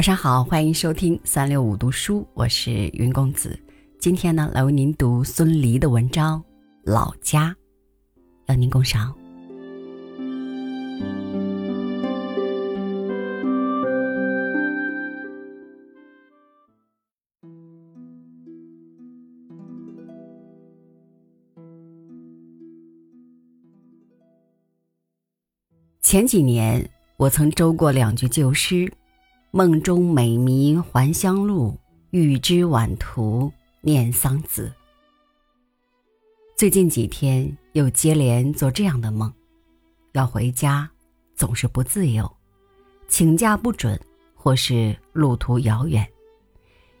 晚上好，欢迎收听三六五读书，我是云公子。今天呢，来为您读孙犁的文章《老家》，邀您共赏。前几年，我曾周过两句旧诗：“梦中美迷还乡路，欲知晚途念桑梓。”最近几天又接连做这样的梦：要回家，总是不自由；请假不准，或是路途遥远；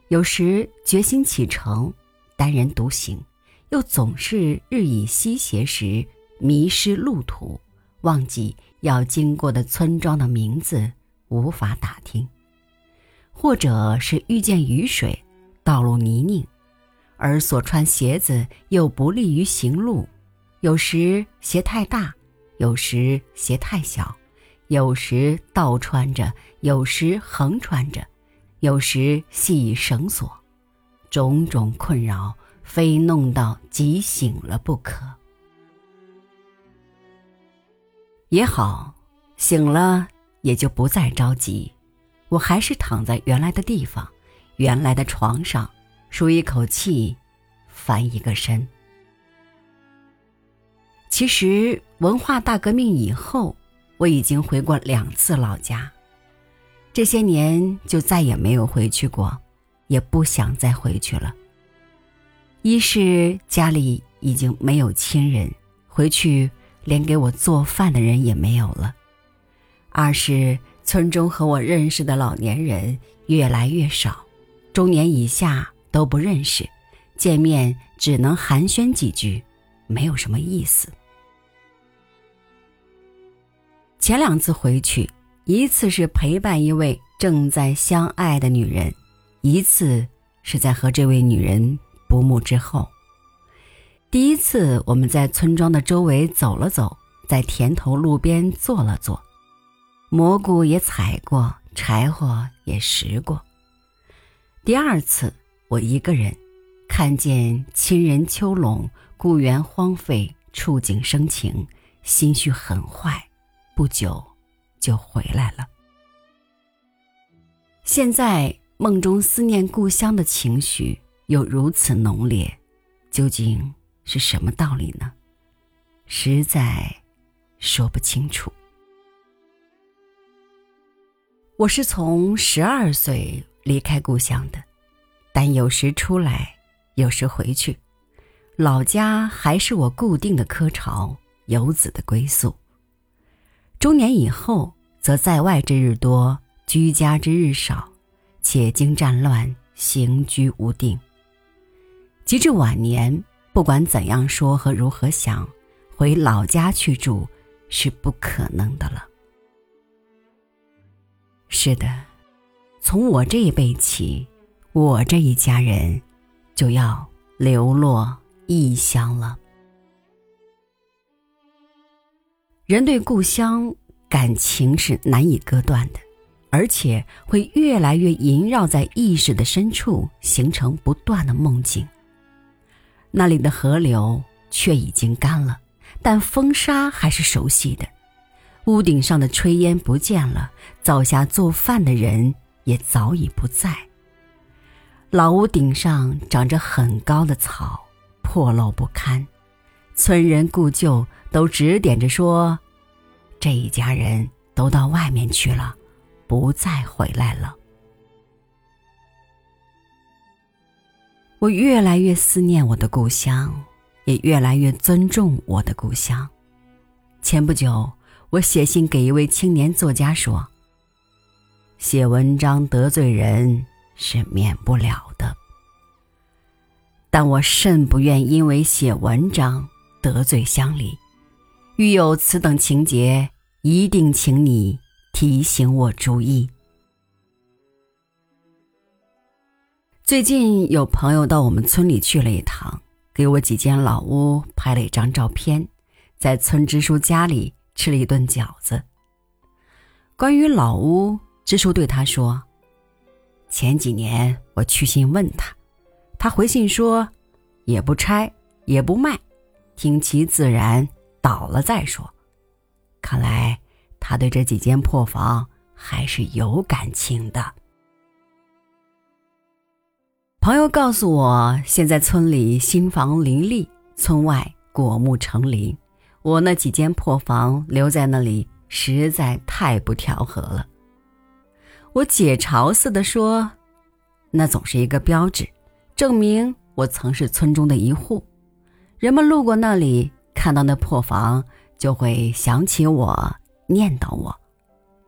有时决心启程，单人独行，又总是日已西斜时迷失路途，忘记。要经过的村庄的名字无法打听，或者是遇见雨水，道路泥泞，而所穿鞋子又不利于行路，有时鞋太大，有时鞋太小，有时倒穿着，有时横穿着，有时系绳索，种种困扰，非弄到急醒了不可。也好，醒了也就不再着急。我还是躺在原来的地方，原来的床上，舒一口气，翻一个身。其实文化大革命以后，我已经回过两次老家，这些年就再也没有回去过，也不想再回去了。一是家里已经没有亲人，回去。连给我做饭的人也没有了。二是村中和我认识的老年人越来越少，中年以下都不认识，见面只能寒暄几句，没有什么意思。前两次回去，一次是陪伴一位正在相爱的女人，一次是在和这位女人不睦之后。第一次，我们在村庄的周围走了走，在田头路边坐了坐，蘑菇也采过，柴火也拾过。第二次，我一个人，看见亲人秋垄，故园荒废，触景生情，心绪很坏，不久就回来了。现在梦中思念故乡的情绪又如此浓烈，究竟？是什么道理呢？实在说不清楚。我是从十二岁离开故乡的，但有时出来，有时回去，老家还是我固定的窠巢，游子的归宿。中年以后，则在外之日多，居家之日少，且经战乱，行居无定。及至晚年。不管怎样说和如何想，回老家去住是不可能的了。是的，从我这一辈起，我这一家人就要流落异乡了。人对故乡感情是难以割断的，而且会越来越萦绕在意识的深处，形成不断的梦境。那里的河流却已经干了，但风沙还是熟悉的。屋顶上的炊烟不见了，灶下做饭的人也早已不在。老屋顶上长着很高的草，破漏不堪。村人故旧都指点着说：“这一家人都到外面去了，不再回来了。”我越来越思念我的故乡，也越来越尊重我的故乡。前不久，我写信给一位青年作家说：“写文章得罪人是免不了的，但我甚不愿因为写文章得罪乡里。遇有此等情节，一定请你提醒我注意。”最近有朋友到我们村里去了一趟，给我几间老屋拍了一张照片，在村支书家里吃了一顿饺子。关于老屋，支书对他说：“前几年我去信问他，他回信说，也不拆，也不卖，听其自然，倒了再说。看来他对这几间破房还是有感情的。朋友告诉我，现在村里新房林立，村外果木成林，我那几间破房留在那里实在太不调和了。我解嘲似的说：“那总是一个标志，证明我曾是村中的一户。人们路过那里，看到那破房，就会想起我，念叨我，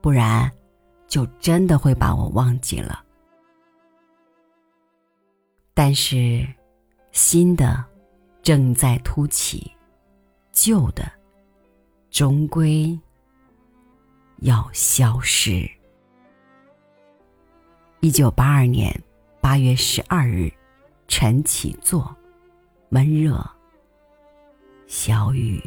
不然，就真的会把我忘记了。”但是，新的正在突起，旧的终归要消失。一九八二年八月十二日，晨起坐，闷热，小雨。